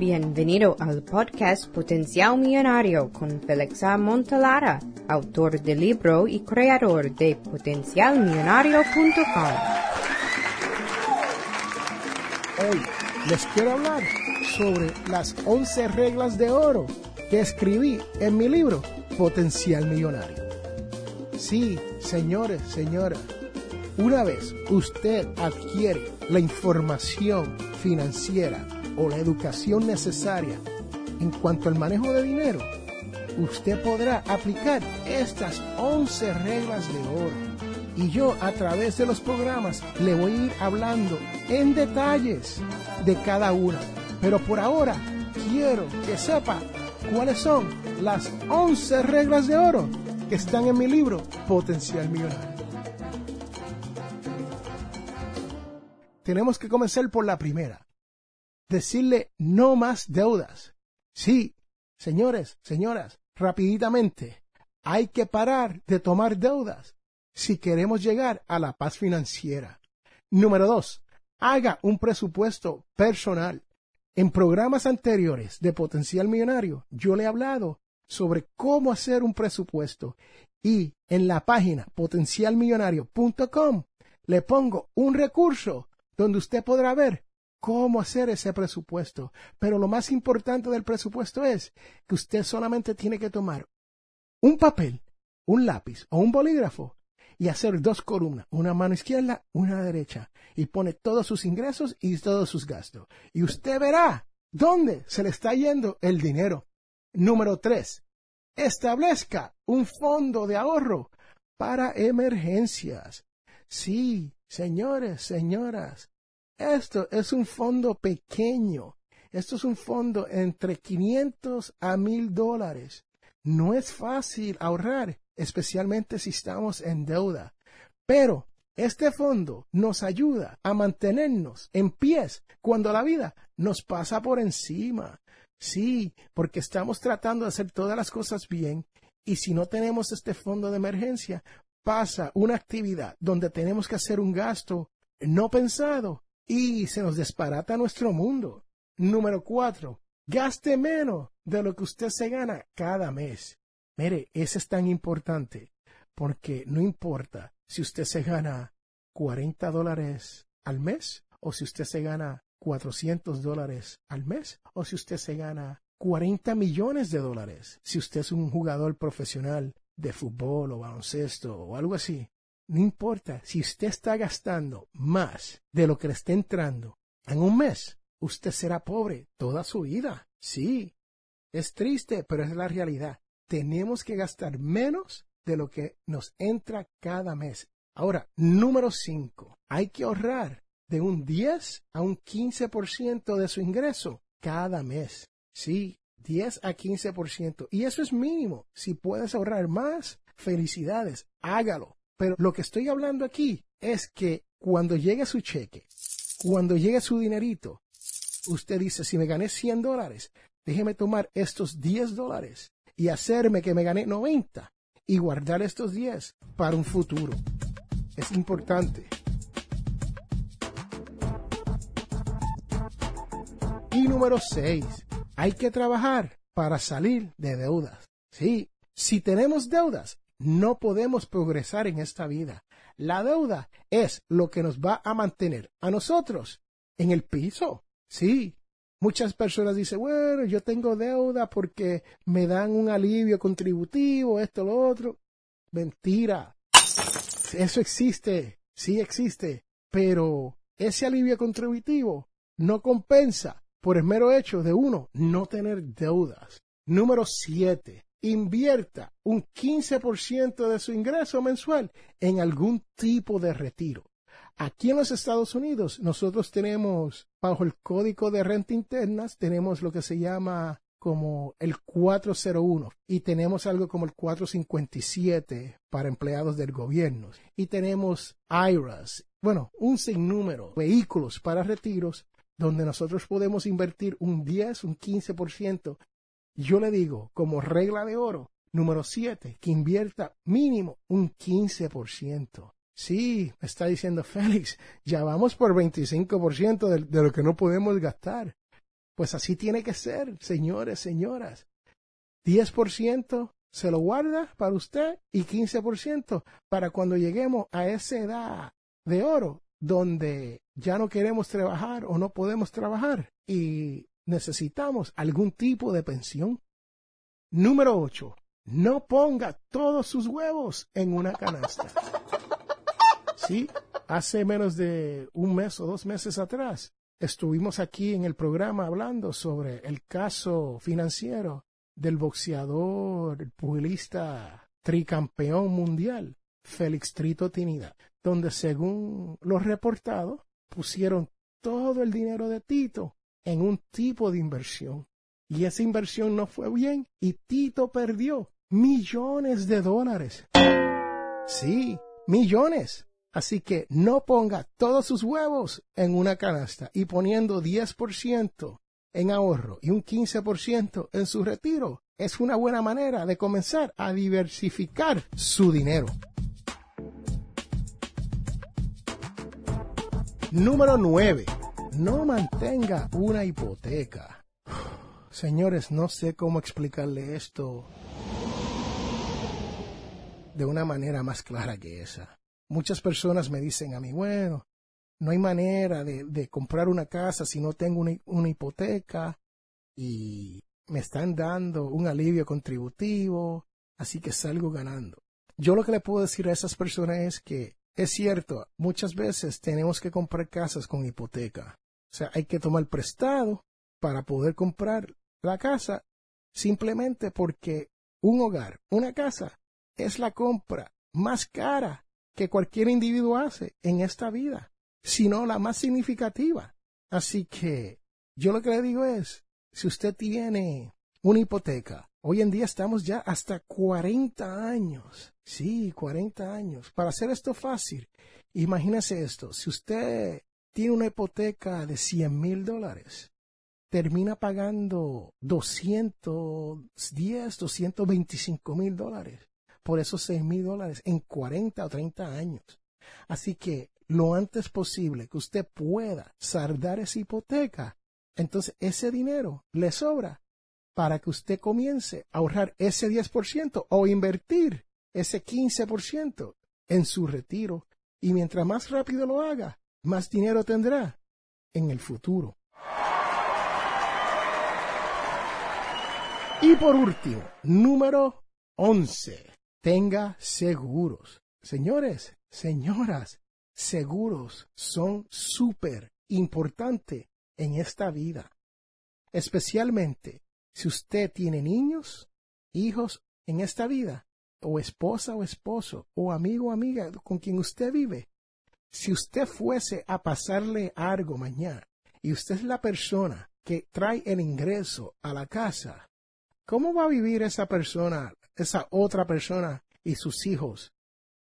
Bienvenido al podcast Potencial Millonario con Felixa Montalara, autor del libro y creador de potencialmillonario.com. Hoy les quiero hablar sobre las 11 reglas de oro que escribí en mi libro Potencial Millonario. Sí, señores, señoras, una vez usted adquiere la información financiera o la educación necesaria en cuanto al manejo de dinero, usted podrá aplicar estas 11 reglas de oro. Y yo a través de los programas le voy a ir hablando en detalles de cada una. Pero por ahora quiero que sepa cuáles son las 11 reglas de oro que están en mi libro Potencial Millonario. Tenemos que comenzar por la primera decirle no más deudas. Sí, señores, señoras, rapiditamente, hay que parar de tomar deudas si queremos llegar a la paz financiera. Número dos, haga un presupuesto personal. En programas anteriores de Potencial Millonario, yo le he hablado sobre cómo hacer un presupuesto y en la página potencialmillonario.com le pongo un recurso donde usted podrá ver cómo hacer ese presupuesto. Pero lo más importante del presupuesto es que usted solamente tiene que tomar un papel, un lápiz o un bolígrafo y hacer dos columnas, una mano izquierda, una derecha, y pone todos sus ingresos y todos sus gastos. Y usted verá dónde se le está yendo el dinero. Número tres, establezca un fondo de ahorro para emergencias. Sí, señores, señoras, esto es un fondo pequeño. Esto es un fondo entre 500 a 1000 dólares. No es fácil ahorrar, especialmente si estamos en deuda. Pero este fondo nos ayuda a mantenernos en pies cuando la vida nos pasa por encima. Sí, porque estamos tratando de hacer todas las cosas bien y si no tenemos este fondo de emergencia, pasa una actividad donde tenemos que hacer un gasto no pensado y se nos desparata nuestro mundo. Número cuatro, gaste menos de lo que usted se gana cada mes. Mire, ese es tan importante porque no importa si usted se gana 40 dólares al mes o si usted se gana 400 dólares al mes o si usted se gana 40 millones de dólares, si usted es un jugador profesional de fútbol o baloncesto o algo así. No importa si usted está gastando más de lo que le está entrando en un mes, usted será pobre toda su vida. Sí, es triste, pero es la realidad. Tenemos que gastar menos de lo que nos entra cada mes. Ahora, número 5. Hay que ahorrar de un 10 a un 15% de su ingreso cada mes. Sí, 10 a 15%. Y eso es mínimo. Si puedes ahorrar más, felicidades, hágalo. Pero lo que estoy hablando aquí es que cuando llegue su cheque, cuando llegue su dinerito, usted dice, si me gané 100 dólares, déjeme tomar estos 10 dólares y hacerme que me gané 90 y guardar estos 10 para un futuro. Es importante. Y número 6, hay que trabajar para salir de deudas. Sí, si tenemos deudas, no podemos progresar en esta vida. La deuda es lo que nos va a mantener a nosotros en el piso. Sí, muchas personas dicen, bueno, yo tengo deuda porque me dan un alivio contributivo, esto, lo otro. Mentira. Eso existe, sí existe, pero ese alivio contributivo no compensa por el mero hecho de uno no tener deudas. Número siete invierta un 15% de su ingreso mensual en algún tipo de retiro. Aquí en los Estados Unidos nosotros tenemos, bajo el Código de Renta Internas, tenemos lo que se llama como el 401 y tenemos algo como el 457 para empleados del gobierno y tenemos IRAs, bueno, un sinnúmero vehículos para retiros donde nosotros podemos invertir un 10, un 15% yo le digo, como regla de oro, número 7, que invierta mínimo un 15%. Sí, me está diciendo Félix, ya vamos por 25% de, de lo que no podemos gastar. Pues así tiene que ser, señores, señoras. 10% se lo guarda para usted y 15% para cuando lleguemos a esa edad de oro donde ya no queremos trabajar o no podemos trabajar y necesitamos algún tipo de pensión. Número 8. No ponga todos sus huevos en una canasta. Sí, hace menos de un mes o dos meses atrás estuvimos aquí en el programa hablando sobre el caso financiero del boxeador, pugilista tricampeón mundial, Félix Trito Tinida, donde según los reportados pusieron todo el dinero de Tito en un tipo de inversión. Y esa inversión no fue bien y Tito perdió millones de dólares. Sí, millones. Así que no ponga todos sus huevos en una canasta y poniendo 10% en ahorro y un 15% en su retiro es una buena manera de comenzar a diversificar su dinero. Número 9. No mantenga una hipoteca. Señores, no sé cómo explicarle esto de una manera más clara que esa. Muchas personas me dicen a mí, bueno, no hay manera de, comprar una casa si no tengo una, una hipoteca y me están dando un alivio contributivo, así que salgo ganando. Yo lo que le puedo decir a esas personas es que es cierto, muchas veces tenemos que comprar casas con hipoteca. O sea, hay que tomar prestado para poder comprar la casa simplemente porque un hogar, una casa, es la compra más cara que cualquier individuo hace en esta vida, sino la más significativa. Así que yo lo que le digo es, si usted tiene una hipoteca, hoy en día estamos ya hasta 40 años. Sí, 40 años. Para hacer esto fácil, imagínese esto. Si usted tiene una hipoteca de 100 mil dólares, termina pagando 210, 225 mil dólares por esos 6 mil dólares en 40 o 30 años. Así que lo antes posible que usted pueda saldar esa hipoteca, entonces ese dinero le sobra para que usted comience a ahorrar ese 10% o invertir ese 15% en su retiro y mientras más rápido lo haga, más dinero tendrá en el futuro. Y por último, número 11. Tenga seguros. Señores, señoras, seguros son súper importantes en esta vida. Especialmente si usted tiene niños, hijos en esta vida o esposa o esposo, o amigo o amiga con quien usted vive, si usted fuese a pasarle algo mañana y usted es la persona que trae el ingreso a la casa, ¿cómo va a vivir esa persona, esa otra persona y sus hijos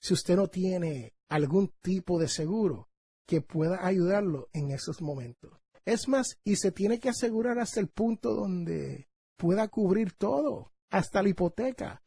si usted no tiene algún tipo de seguro que pueda ayudarlo en esos momentos? Es más, y se tiene que asegurar hasta el punto donde pueda cubrir todo, hasta la hipoteca.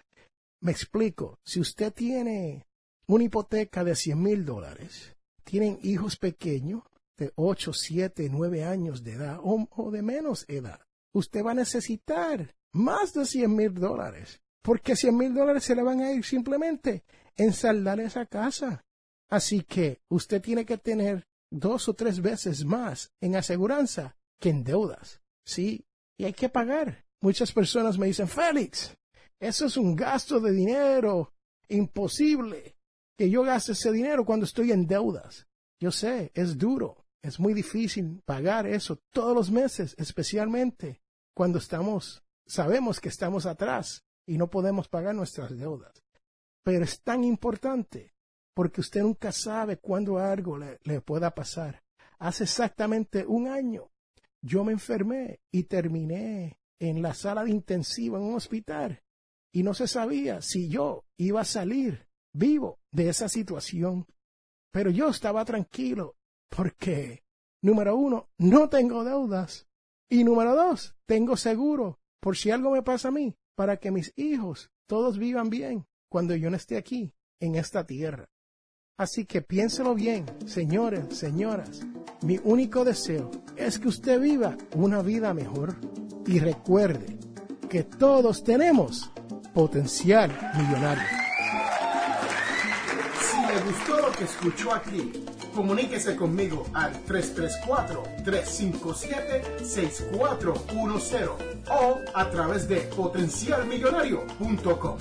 Me explico, si usted tiene una hipoteca de 100 mil dólares, tienen hijos pequeños de 8, 7, 9 años de edad o, de menos edad, usted va a necesitar más de 100 mil dólares, porque 100 mil dólares se le van a ir simplemente en saldar esa casa. Así que usted tiene que tener dos o tres veces más en aseguranza que en deudas. Sí, y hay que pagar. Muchas personas me dicen, Félix, eso es un gasto de dinero imposible que yo gaste ese dinero cuando estoy en deudas. Yo sé, es duro, es muy difícil pagar eso todos los meses, especialmente cuando estamos, sabemos que estamos atrás y no podemos pagar nuestras deudas. Pero es tan importante porque usted nunca sabe cuándo algo le, pueda pasar. Hace exactamente un año yo me enfermé y terminé en la sala de intensiva en un hospital y no se sabía si yo iba a salir vivo de esa situación. Pero yo estaba tranquilo porque, número uno, no tengo deudas y número dos, tengo seguro por si algo me pasa a mí, para que mis hijos todos vivan bien cuando yo no esté aquí en esta tierra. Así que piénselo bien, señores, señoras. Mi único deseo es que usted viva una vida mejor y recuerde que todos tenemos potencial millonario. Le gustó lo que escuchó aquí, comuníquese conmigo al 334-357-6410 o a través de potencialmillonario.com.